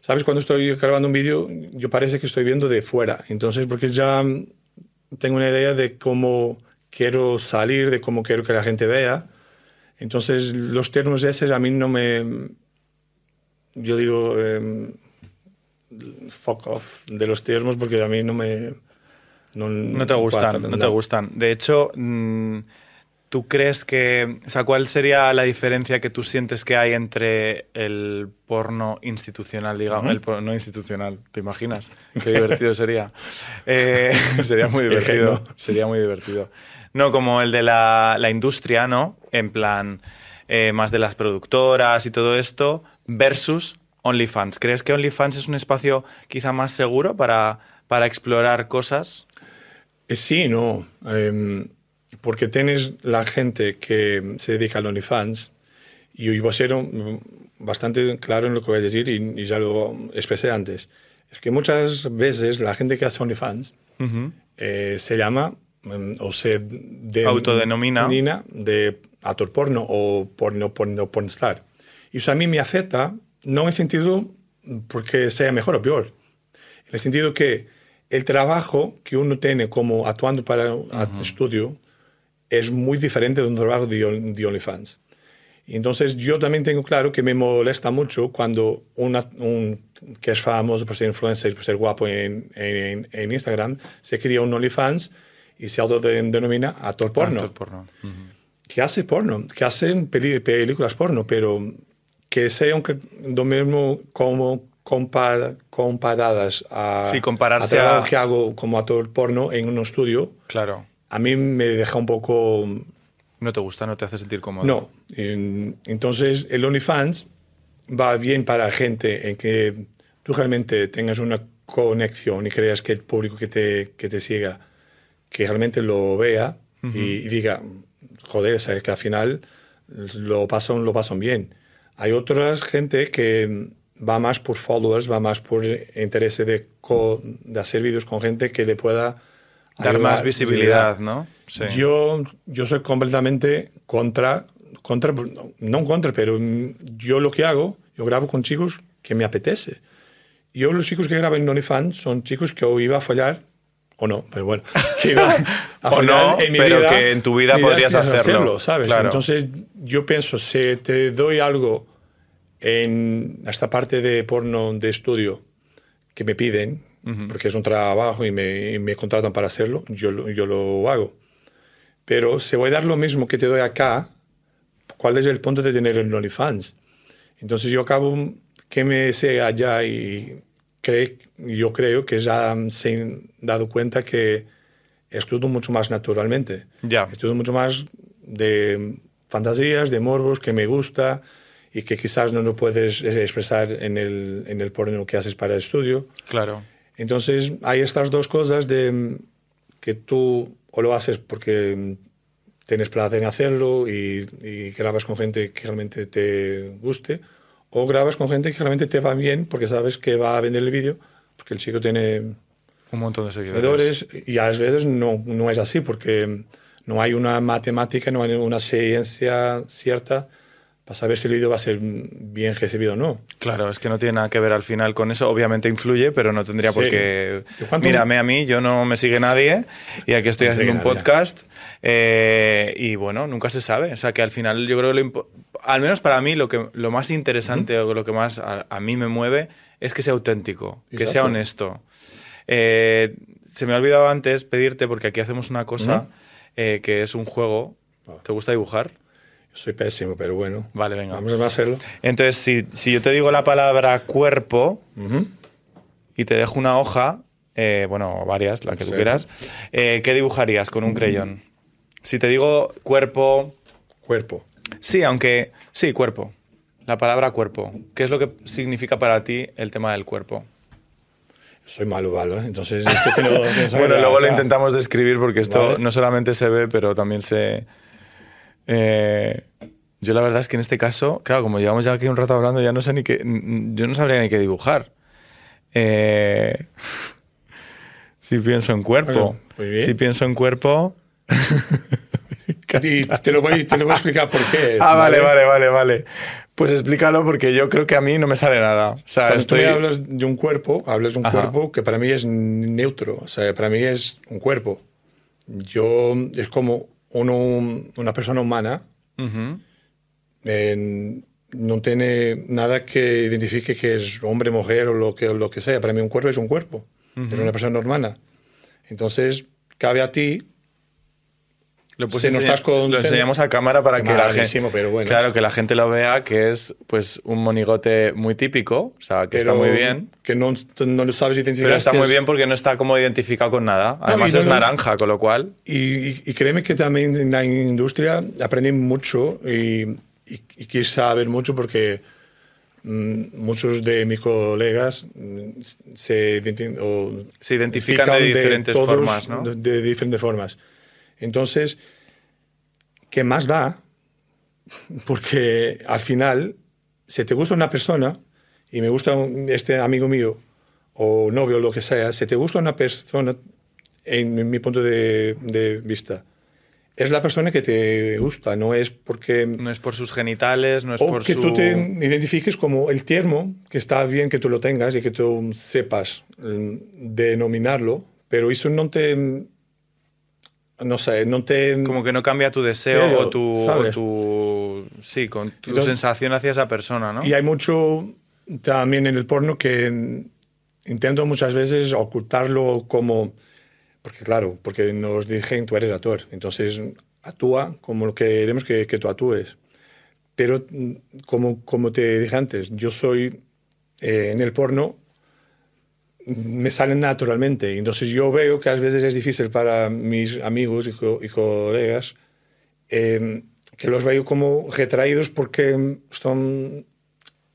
¿Sabes? Cuando estoy grabando un vídeo yo parece que estoy viendo de fuera. Entonces porque ya tengo una idea de cómo quiero salir, de cómo quiero que la gente vea. Entonces los términos esos a mí no me... Yo digo... em, fuck off de los términos porque a mí no me no, No te gustan, no, te gustan. De hecho, mm, ¿tú crees que, o sea, cuál sería la diferencia que tú sientes que hay entre el porno institucional, digamos, el porno institucional? ¿Te imaginas? Qué divertido sería. Eh, sería muy divertido. Sería muy divertido. No como el de la, la industria, ¿no? En plan, eh, más de las productoras y todo esto, versus OnlyFans. ¿Crees que OnlyFans es un espacio quizá más seguro para, para explorar cosas? Eh, sí no em, porque tienes la gente que se dedica al OnlyFans y yo voy a ser bastante claro en lo que voy a decir y, y ya lo expresé antes es que muchas veces la gente que hace OnlyFans Ujú. eh, se llama em, o se de- Autodenomina. denomina de actor porno o porno, porno, pornstar. Y eso a mí me afecta, no en el sentido porque sea mejor o peor, en el sentido que el trabajo que uno tiene como actuando para un estudio es muy diferente de un trabajo de, de OnlyFans. Entonces yo también tengo claro que me molesta mucho cuando una- un que es famoso por ser influencer, por ser guapo en, en- en Instagram, se crea un OnlyFans y se autodenomina actor porno. Actor porno. Ujú. Que hace porno, que hacen películas porno, pero que sean lo mismo como compar- comparadas a, Sí, compararse a a- que hago como actor porno en un estudio, Claro. a mí me deja un poco No te gusta, no te hace sentir cómodo. no. En- Entonces, el OnlyFans va bien para gente en que tú realmente tengas una conexión y creas que el público que te, que te siga, que realmente lo vea y, y diga, joder, sea, que al final lo pasan, lo pasan bien. Hay otras gente que va más por followers, va más por interés de, co- de hacer vídeos con gente que le pueda Dar más visibilidad, ¿no? Sí. yo, yo soy completamente contra, contra, no, no contra, pero yo lo que hago, yo grabo con chicos que me apetece. Yo los chicos que grabo en OnlyFans son chicos que o iba a follar, o no, pero bueno, que iba a O no, en mi pero vida, que en tu vida podrías quieres hacerlo, ¿sabes? claro. Entonces yo pienso, si te doy algo en esta parte de porno de estudio que me piden, porque es un trabajo y me, y me contratan para hacerlo, yo, yo lo hago. Pero si voy a dar lo mismo que te doy acá, ¿cuál es el punto de tener el OnlyFans? Entonces yo acabo que me sé allá y cree, yo creo que ya se han dado cuenta que es todo mucho más naturalmente. Ya. Es todo mucho más de fantasías, de morbos, que me gusta y que quizás no lo puedes expresar en el, en el porno que haces para el estudio. Claro. Entonces hay estas dos cosas de mm, que tú o lo haces porque mm, tienes placer en hacerlo y, y grabas con gente que realmente te guste o grabas con gente que realmente te va bien porque sabes que va a vender el vídeo porque el chico tiene Un montón de seguidores. seguidores y a veces no, no es así porque mm, No hay una matemática, no hay una ciencia cierta para saber si el vídeo va a ser bien recibido o no. Claro, es que no tiene nada que ver al final con eso. Obviamente influye, pero no tendría por qué. ¿Y cuánto- Mírame a mí, yo no me sigue nadie y aquí estoy No haciendo un nadie. podcast. eh, y bueno, nunca se sabe. O sea, que al final yo creo que lo al menos para mí lo, que, lo más interesante o lo que más a, a mí me mueve es que sea auténtico, que sea honesto. Eh, se me ha olvidado antes pedirte, porque aquí hacemos una cosa eh, que es un juego. Ah. ¿Te gusta dibujar? Soy pésimo, pero bueno. Vale, venga. Vamos a hacerlo. Entonces, si, si yo te digo la palabra cuerpo y te dejo una hoja, eh, bueno, varias, la que tú Sí. quieras, eh, ¿qué dibujarías con un creyón? Si te digo cuerpo, Cuerpo. sí, aunque sí, cuerpo. La palabra cuerpo. ¿Qué es lo que significa para ti el tema del cuerpo? Soy malo, malo. ¿eh? Entonces, esto que no- que no Bueno, luego lo intentamos describir porque esto Vale. no solamente se ve, pero también se... eh, yo la verdad es que en este caso, claro, como llevamos ya aquí un rato hablando, ya no sé ni qué... Yo no sabría ni qué dibujar. Eh, si pienso en cuerpo. Bueno. Si pienso en cuerpo... Y te lo, voy, te lo voy a explicar por qué. Ah, vale, vale, vale, vale. Pues explícalo porque yo creo que a mí no me sale nada. O sea, Cuando estoy... tú me hablas de un cuerpo, hablas de un Ajá. cuerpo que para mí es neutro. O sea, para mí es un cuerpo. Yo es como uno, una persona humana. Eh, no tiene nada que identifique que es hombre, mujer o lo que, lo que sea. Para mí un cuerpo es un cuerpo. Es una persona humana. Entonces, cabe a ti Lo, Si no enseña- estás con- lo enseñamos a cámara para que la gente, pero bueno. claro, que la gente lo vea, que es pues un monigote muy típico, o sea, que está pero muy bien. Que no, no lo sabes identificar. Pero está muy bien porque no está como identificado con nada. Además y no, es no. naranja, con lo cual. Y, y- y créeme que también en la industria aprendí mucho y, y, y quise saber mucho porque mm, muchos de mis colegas mm, se, identi- o Se identifican de diferentes todos formas, ¿no? De, de diferentes formas. Entonces, ¿qué más da? Porque al final, si te gusta una persona, y me gusta un- este amigo mío, o novio, o lo que sea, si te gusta una persona, en mi punto de, de vista, es la persona que te gusta, no es porque... No es por sus genitales, no es O por que su... tú te identifiques como el termo, que está bien que tú lo tengas y que tú sepas mm, denominarlo, pero eso no te... No sé, no te... Como que no cambia tu deseo o tu, tu- Sí, con tu Entonces- sensación hacia esa persona, ¿no? Y hay mucho también en el porno que intento muchas veces ocultarlo como... Porque claro, porque nos dicen tú eres actor, entonces actúa como lo que queremos que, que tú actúes. Pero mm, como, como te dije antes, yo soy eh, en el porno, me salen naturalmente. Entonces yo veo que a veces es difícil para mis amigos y, co- y colegas eh, que los veo como retraídos porque son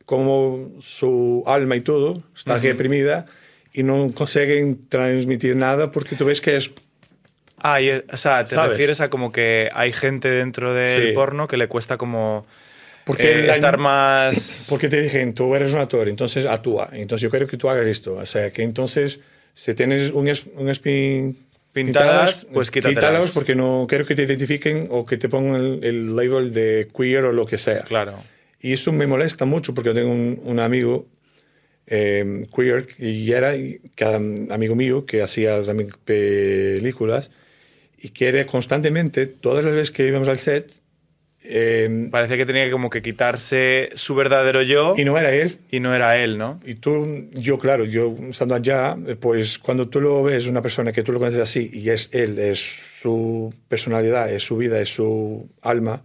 como su alma y todo está reprimida y no consiguen transmitir nada porque tú ves que es Ah, y, o sea, te ¿Sabes? refieres a como que hay gente dentro del Sí. porno que le cuesta como Porque eh, estar más... porque te dicen tú eres un actor entonces actúa entonces yo quiero que tú hagas esto o sea que entonces si tienes un, es- un spin Pintadas, pues quítatelas. quítalos porque no quiero que te identifiquen o que te pongan el, el label de queer o lo que sea Claro. Y eso me molesta mucho porque yo tengo un, un amigo eh, queer y era cada amigo mío que hacía también películas y que era constantemente, todas las veces que íbamos al set, eh, Parece que tenía que como que quitarse su verdadero yo y no era él. y no era él, ¿no? Y tú, yo claro, yo estando allá, pues cuando tú lo ves, una persona que tú lo conoces así y es él, es su personalidad, es su vida, es su alma,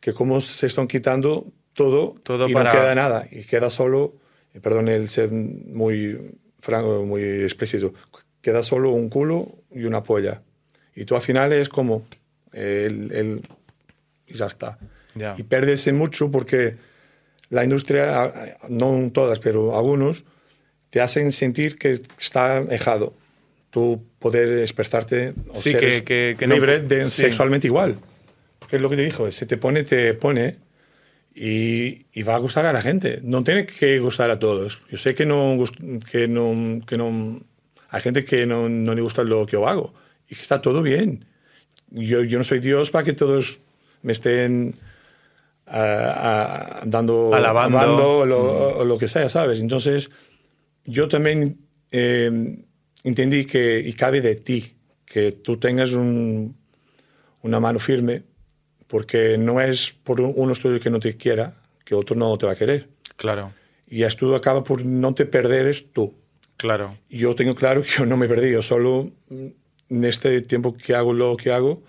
que cómo se están quitando todo, Todo y para- no queda nada y queda solo, eh, perdón el ser muy franco, muy explícito, queda solo un culo y una polla. Y tú al final es como el, el- y ya está. Ya. Y pierdes mucho porque la industria, no todas, pero algunos, te hacen sentir que está dejado. Tú poder expresarte o Sí, ser que- que- que no- libre de, sí. sexualmente igual. Porque es lo que te dijo, si te pone, te pone y, y va a gustar a la gente. No tiene que gustar a todos. Yo sé que no, que no, que no hay gente que no, no le gusta lo que yo hago y que está todo bien. yo, yo no soy Dios para que todos me estén dando, Alabando. alabando o, lo, que sea, ¿sabes? Entonces, yo también eh, entendí que, y cabe de ti, que tú tengas un- una mano firme, porque no es por un- uno estudio que no te quiera, que otro no te va a querer. Claro, Y esto acaba por no te perderes tú. claro. Yo tengo claro que yo no me perdí, yo solo mm, en este tiempo que hago lo que hago,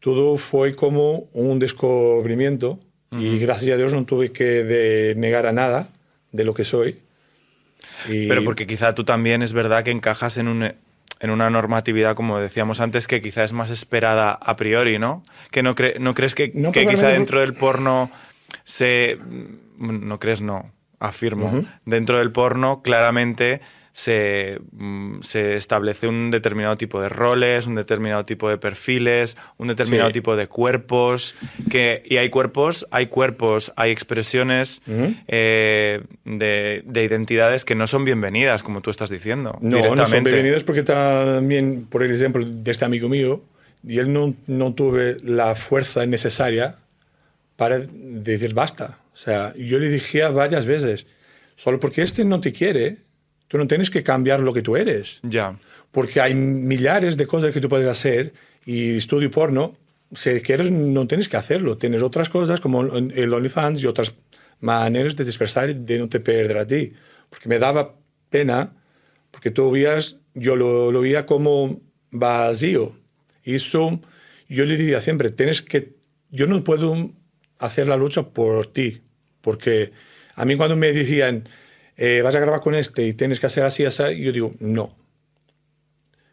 todo fue como un descubrimiento y gracias a Dios no tuve que de- negar a nada de lo que soy. Y- Pero porque quizá tú también es verdad que encajas en un en una normatividad, como decíamos antes, que quizá es más esperada a priori, ¿no? Que no, cre- no crees que, No, que pero quizá dentro del porno se... No crees, no, afirmo. Dentro del porno claramente se, mm, se establece un determinado tipo de roles, un determinado tipo de perfiles, un determinado Sí. tipo de cuerpos, que, y hay cuerpos, hay cuerpos, hay expresiones eh, de, de identidades que no son bienvenidas, como tú estás diciendo. No, no son bienvenidos porque también, por el ejemplo de este amigo mío, y él no, no tuve la fuerza necesaria para decir basta. O sea, yo le dije varias veces, solo porque este no te quiere, tú no tienes que cambiar lo que tú eres. Ya, Porque hay millares de cosas que tú puedes hacer y estudio porno, si quieres no tienes que hacerlo. Tienes otras cosas como el OnlyFans y otras maneras de dispersar y de no te perder a ti. Porque me daba pena, porque tú veías, yo lo, lo veía como vacío. Y eso yo le decía siempre, tienes que, yo no puedo hacer la lucha por ti, porque a mí cuando me decían, eh, vas a grabar con este y tienes que hacer así, así, yo digo, no.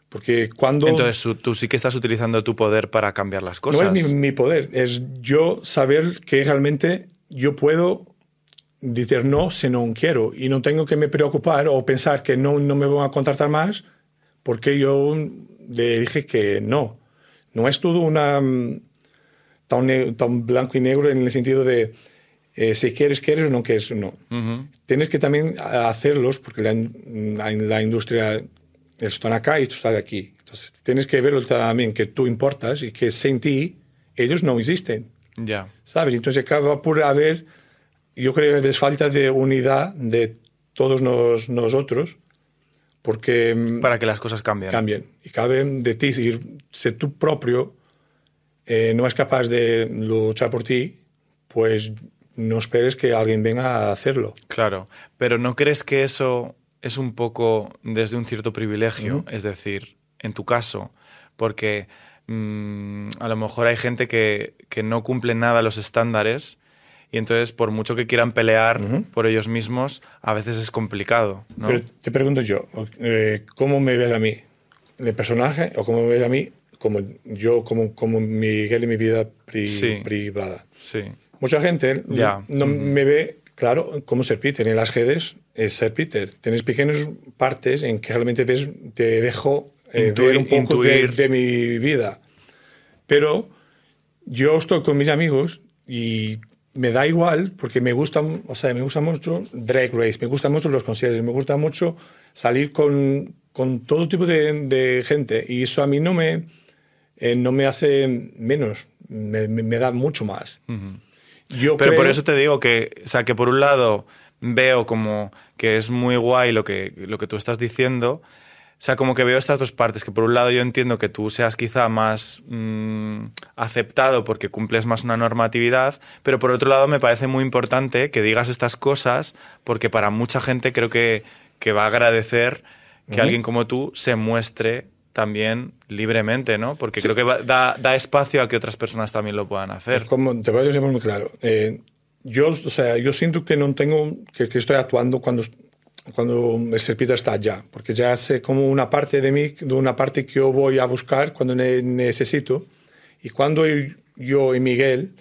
Porque cuando... entonces tú sí que estás utilizando tu poder para cambiar las no cosas. es mi, mi poder, es yo saber que realmente yo puedo decir no si no quiero y no tengo que me preocupar o pensar que no, no me van a contratar más porque yo le dije que no. No es todo una mm, tan, tan blanco y negro en el sentido de eh, si quieres, quieres o no quieres, no. Ujú. Tienes que también hacerlos porque la, la, industria están acá y tú estás aquí. Entonces tienes que verlo también que tú importas y que sin ti ellos no existen, Ya, ¿sabes? Entonces acaba por haber, yo creo que es falta de unidad de todos nos- nosotros porque mm, para que las cosas cambien. cambien y cabe de ti ir, si tú propio eh, no es capaz de luchar por ti, pues no esperes que alguien venga a hacerlo. Claro, pero ¿no crees que eso es un poco desde un cierto privilegio? Es decir, en tu caso, porque mm, a lo mejor hay gente que, que no cumple nada los estándares y entonces por mucho que quieran pelear por ellos mismos, a veces es complicado. ¿no? Pero te pregunto yo, eh, ¿cómo me ves a mí? ¿De personaje o cómo me ves a mí? Como yo, como, como Miguel en mi vida pri- Sí. privada. Sí, Mucha gente Ya. no me ve, claro, como ser Peter. En las redes es ser Peter. Tienes pequeñas partes en que realmente ves, te dejo eh, Intuir- ver un poco de, de mi vida. Pero yo estoy con mis amigos y me da igual porque me gusta, o sea, me gusta mucho Drag Race, me gustan mucho los conciertos, me gusta mucho salir con, con todo tipo de, de gente y eso a mí no me, eh, no me hace menos, me, me- me da mucho más. Yo Pero por eso te digo que, o sea, que por un lado veo como que es muy guay lo que, lo que tú estás diciendo. O sea, como que veo estas dos partes, que por un lado yo entiendo que tú seas quizá más mm, aceptado porque cumples más una normatividad, pero por otro lado me parece muy importante que digas estas cosas porque para mucha gente creo que, que va a agradecer que alguien como tú se muestre también libremente, ¿no? Porque creo que va- da, da espacio a que otras personas también lo puedan hacer. Como te voy a decir muy claro. eh, yo, o sea, yo siento que no tengo, que, que estoy actuando cuando, cuando el Serpita está allá, porque ya sé como una parte de mí, de una parte que yo voy a buscar cuando ne- necesito. Y cuando yo y Miguel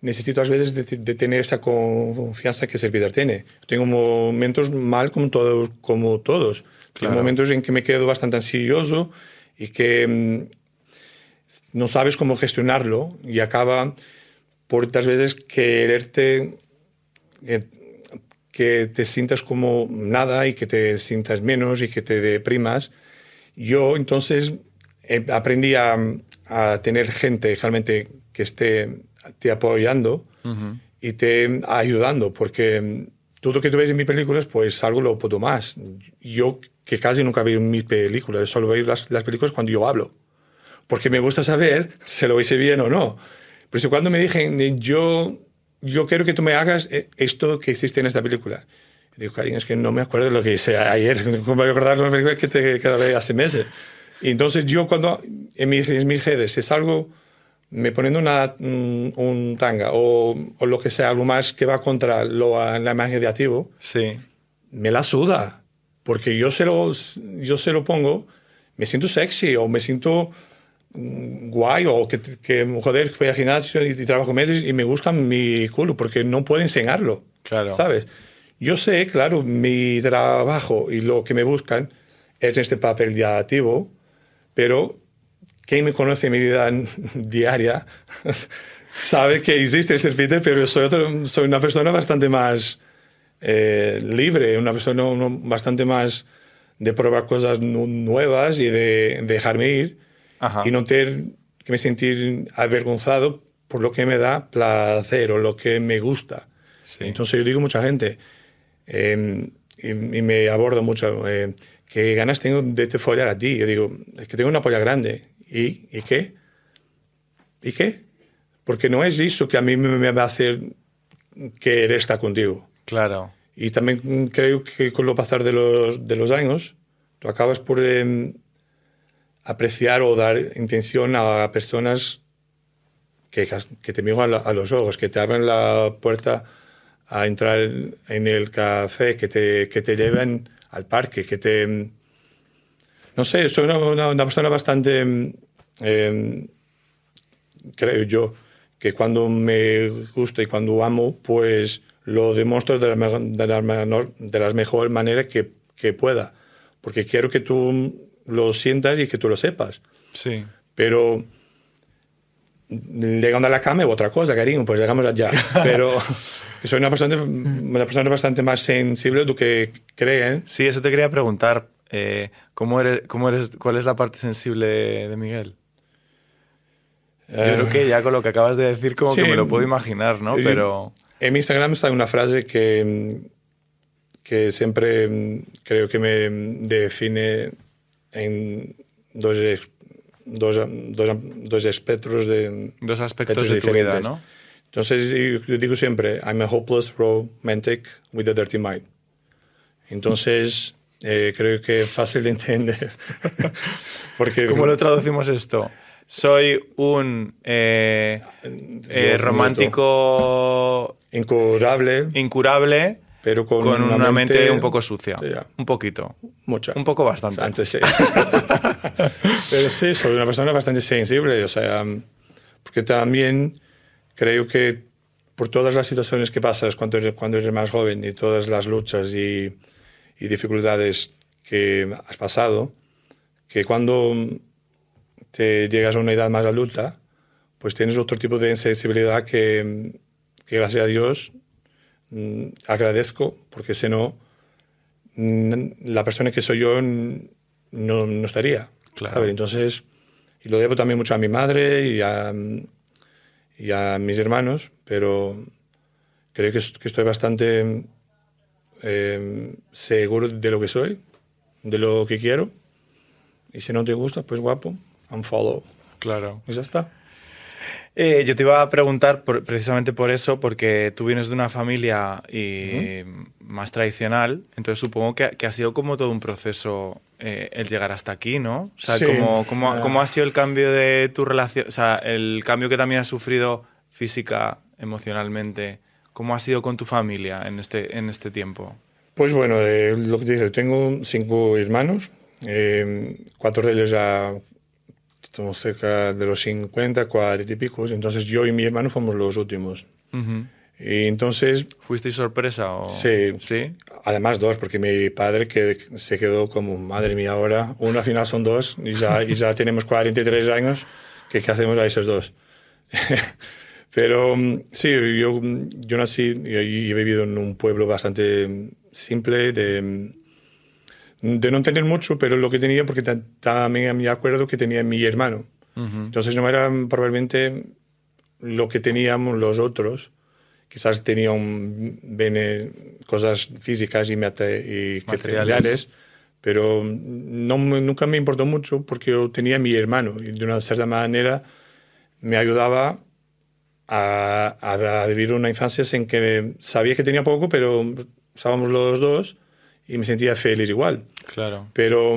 necesito a veces de, de tener esa confianza que Serpita tiene. Tengo momentos mal como, todo, como todos. Claro. momentos en que me quedo bastante ansioso y que mm, no sabes cómo gestionarlo y acaba por otras veces quererte que, que te sientas como nada y que te sientas menos y que te deprimas. Yo entonces eh, aprendí a, a tener gente realmente que esté te apoyando y te ayudando, porque todo lo que tú ves en mis películas, pues algo lo puedo más. Yo, que casi nunca veo mis películas, solo veo las, las películas cuando yo hablo, porque me gusta saber si lo hice bien o no. Pero si cuando me dicen, yo, yo quiero que tú me hagas eh, esto que hiciste en esta película, digo, Karin, es que no me acuerdo de lo que hice ayer, ¿cómo voy a acordar de una película que te quedaba hace meses? Y entonces yo cuando en mis, en mis redes es algo, me poniendo una, un, un tanga o, o, lo que sea, algo más que va contra lo, la imagen de activo, sí. me la suda. Porque yo se, lo, yo se lo pongo, me siento sexy o me siento guay o que, que joder, fui al gimnasio y, y trabajo meses y me gusta mi culo porque no puedo enseñarlo. Claro. ¿Sabes? Yo sé, claro, mi trabajo y lo que me buscan es este papel de activo, pero quien me conoce en mi vida diaria sabe que existe el serpite, pero soy, otro, soy una persona bastante más eh, libre, una persona bastante más de probar cosas nuevas y de, de dejarme ir Ajá. y no tener que me sentir avergonzado por lo que me da placer o lo que me gusta. Sí. Entonces yo digo a mucha gente, eh, y, y, me abordo mucho, eh, ¿qué ganas tengo de te follar a ti? Yo digo, es que tengo una polla grande. ¿Y, ¿Y qué? ¿Y qué? Porque no es eso que a mí me va a hacer querer estar contigo. Claro. Y también creo que con lo pasar de los, de los años, tú acabas por eh, apreciar o dar intención a personas que, te miran a, los ojos, que te abren la puerta a entrar en el café, que te, que te lleven al parque, que te... No sé, soy una, una, una persona bastante, eh, creo yo, que cuando me gusta y cuando amo, pues lo demuestro de la, de la, de la mejor manera que, que, pueda. Porque quiero que tú lo sientas y que tú lo sepas. Sí. Pero llegando a la cama es otra cosa, cariño, pues llegamos allá. Pero soy una persona, una persona bastante más sensible de lo que creen. Sí, eso te quería preguntar. Eh, ¿cómo eres, cómo eres, ¿Cuál es la parte sensible de Miguel? Yo creo que ya con lo que acabas de decir como sí, que me lo puedo imaginar, ¿no? Pero... En mi Instagram está una frase que, que siempre creo que me define en dos, dos, dos, dos espectros de... Dos aspectos de tu vida, ¿no? Entonces yo digo siempre, I'm a hopeless romantic with a dirty mind. Entonces eh, creo que es fácil de entender. Porque, ¿Cómo lo traducimos esto? Soy un eh, eh, romántico incurable, incurable pero con, con una, una mente, mente, un poco sucia. Ya. Un poquito. Mucha. Un poco bastante. Antes sí. pero sí, soy una persona bastante sensible, o sea, porque también creo que por todas las situaciones que pasas cuando eres, cuando eres más joven y todas las luchas y, y dificultades que has pasado, que cuando te llegas a una edad más adulta, pues tienes otro tipo de sensibilidad que, que gracias a Dios mmm, agradezco, porque si no, mmm, la persona que soy yo no, no estaría. Claro. ¿sabes? Entonces, y lo debo también mucho a mi madre y a, y a mis hermanos, pero creo que, que estoy bastante eh, seguro de lo que soy, de lo que quiero. Y si no te gusta, pues guapo, unfollow. Claro. Y ya está. Eh, yo te iba a preguntar por, precisamente por eso, porque tú vienes de una familia y, uh -huh. más tradicional, entonces supongo que, que, ha sido como todo un proceso eh, el llegar hasta aquí, ¿no? O sea, sí. ¿cómo, cómo, uh... ¿cómo, ha sido el cambio de tu relación, o sea, el cambio que también has sufrido física, emocionalmente, ¿cómo ha sido con tu familia en este, en este tiempo? Pues bueno, eh, lo que te dije, tengo cinco hermanos, cuatro de ellos ya estamos cerca de los 50, 40 y pico, entonces yo y mi hermano fuimos los últimos. Uh -huh. Y entonces... ¿Fuisteis sorpresa o...? Sí. ¿Sí? Además dos, porque mi padre que se quedó como, madre mía, ahora, uno al final son dos y ya, y ya tenemos 43 años, ¿qué, ¿qué hacemos a esos dos? Pero sí, yo, yo nací y he vivido en un pueblo bastante simple, de, de no tener mucho, pero lo que tenía, porque también me acuerdo que tenía mi hermano. Entonces no era probablemente lo que teníamos los otros. Quizás tenían bene, cosas físicas y, y materiales, pero no, nunca me importó mucho porque yo tenía a mi hermano y de una cierta manera me ayudaba a, a, vivir una infancia en que sabía que tenía poco, pero estábamos los dos y me sentía feliz igual. Claro. Pero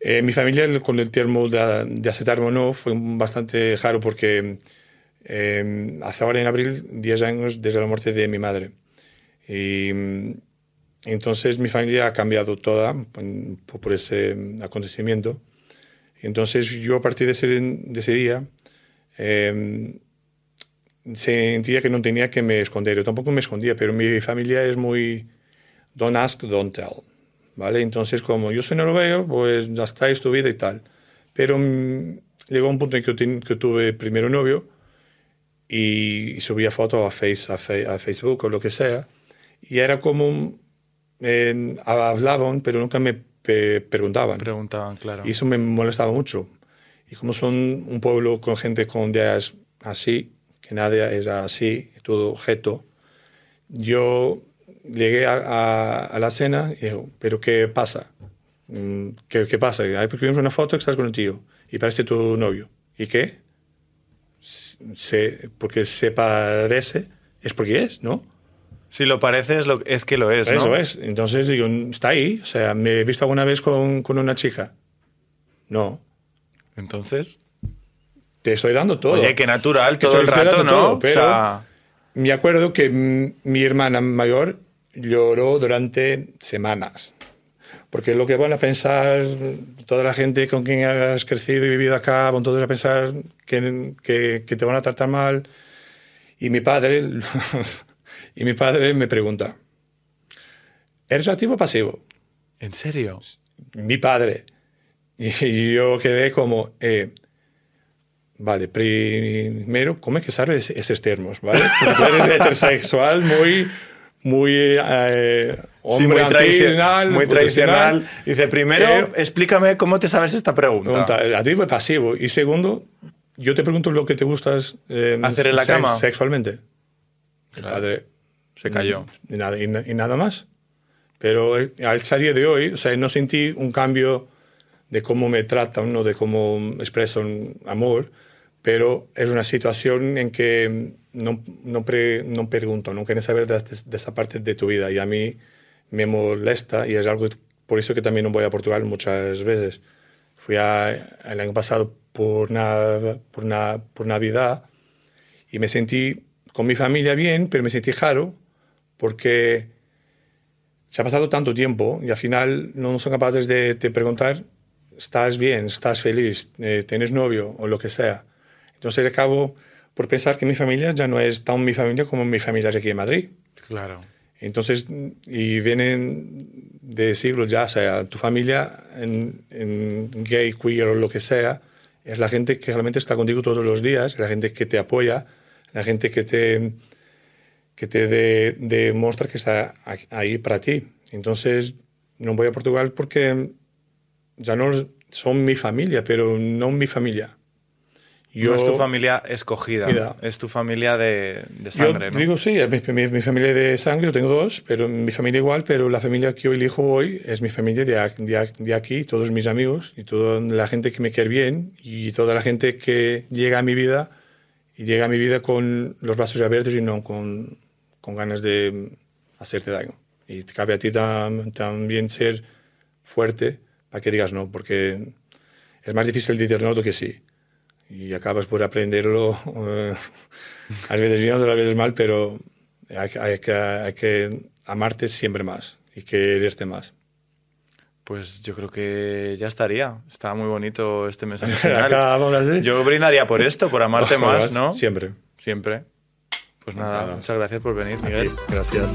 eh, mi familia con el término de, de aceptarme o no fue bastante raro porque eh, hace ahora en abril 10 años desde la muerte de mi madre. Y entonces mi familia ha cambiado toda por, ese acontecimiento. Entonces yo a partir de ese, día eh, sentía que no tenía que me esconder. Yo tampoco me escondía, pero mi familia es muy don't ask, don't tell. ¿Vale? Entonces, como yo soy noruego, pues ya está, es tu vida y tal. Pero mm, llegó un punto en que, que tuve primero novio y, subía fotos a, face, a, Facebook o lo que sea. Y era como. hablaban, pero nunca me preguntaban. Preguntaban, claro. Y eso me molestaba mucho. Y como son un pueblo con gente con ideas así, que nadie era así, todo objeto, yo llegué a, a, la cena y digo, ¿pero qué pasa? Mm, ¿Qué, qué pasa? Porque vimos una foto que estás con un tío y parece tu novio. ¿Y qué? Se, porque se parece, es porque es, ¿no? Si lo parece, es, lo, es que lo es, ¿no? Eso es. Entonces digo, está ahí. O sea, ¿me he visto alguna vez con, con una chica? No. Entonces te estoy dando todo. Oye, qué natural todo el rato, ¿no? pero me acuerdo que mi hermana mayor lloró durante semanas. Porque lo que van a pensar toda la gente con quien has crecido y vivido acá, van todos a pensar que, que, que te van a tratar mal. Y mi padre, y mi padre me pregunta, ¿eres activo o pasivo? ¿En serio? Mi padre. Y yo quedé como, eh, Vale, primero, ¿cómo es que sabes esos términos? ¿vale? Porque tú eres heterosexual muy, muy, eh, hombre muy tradicional. Muy tradicional. Dice, primero, eh, explícame cómo te sabes esta pregunta. A ti fue pasivo. Y segundo, yo te pregunto lo que te gustas eh, hacer en la cama sexualmente. El padre se cayó. Y nada, y, nada más. Pero al salir de hoy, o sea, no sentí un cambio de cómo me tratan, ¿no? de cómo expreso amor, pero es una situación en que no, no, no pregunto, no quieren saber de, esa parte de tu vida y a mí me molesta y es algo por eso que también no voy a Portugal muchas veces. Fui el año pasado por, una, por, una, por Navidad y me sentí con mi familia bien, pero me sentí raro porque se ha pasado tanto tiempo y al final no son capaces de, de preguntar, ¿estás bien? ¿Estás feliz? Eh, ¿Tienes novio? O lo que sea. Entonces acabo por pensar que mi familia ya no es tan mi familia como mi familia aquí en Madrid. Claro. Entonces, y vienen de siglos ya, o sea, tu familia en, gay, queer o lo que sea, es la gente que realmente está contigo todos los días, la gente que te apoya, la gente que te, que te demuestra que está ahí para ti. Entonces, no voy a Portugal porque ya no son mi familia, pero no mi familia. No es tu familia escogida, es tu familia de, sangre, yo Digo, sí, mi, mi, familia de sangre, yo tengo dos, pero mi familia igual, pero la familia que yo elijo hoy es mi familia de, de, de, aquí, todos mis amigos y toda la gente que me quiere bien y toda la gente que llega a mi vida y llega a mi vida con los brazos abiertos y no con, con ganas de hacerte daño. Y cabe a ti también ser fuerte para que digas no, porque es más difícil decir no do que sí y acabas por aprenderlo eh, a veces bien, a veces mal, pero hay, hay, que, hay que amarte siempre más y quererte más. Pues yo creo que ya estaría. Está muy bonito este mensaje final. Yo brindaría por esto, por amarte más, ¿no? Siempre. Siempre. Pues nada, muchas gracias por venir, Miguel. Gracias.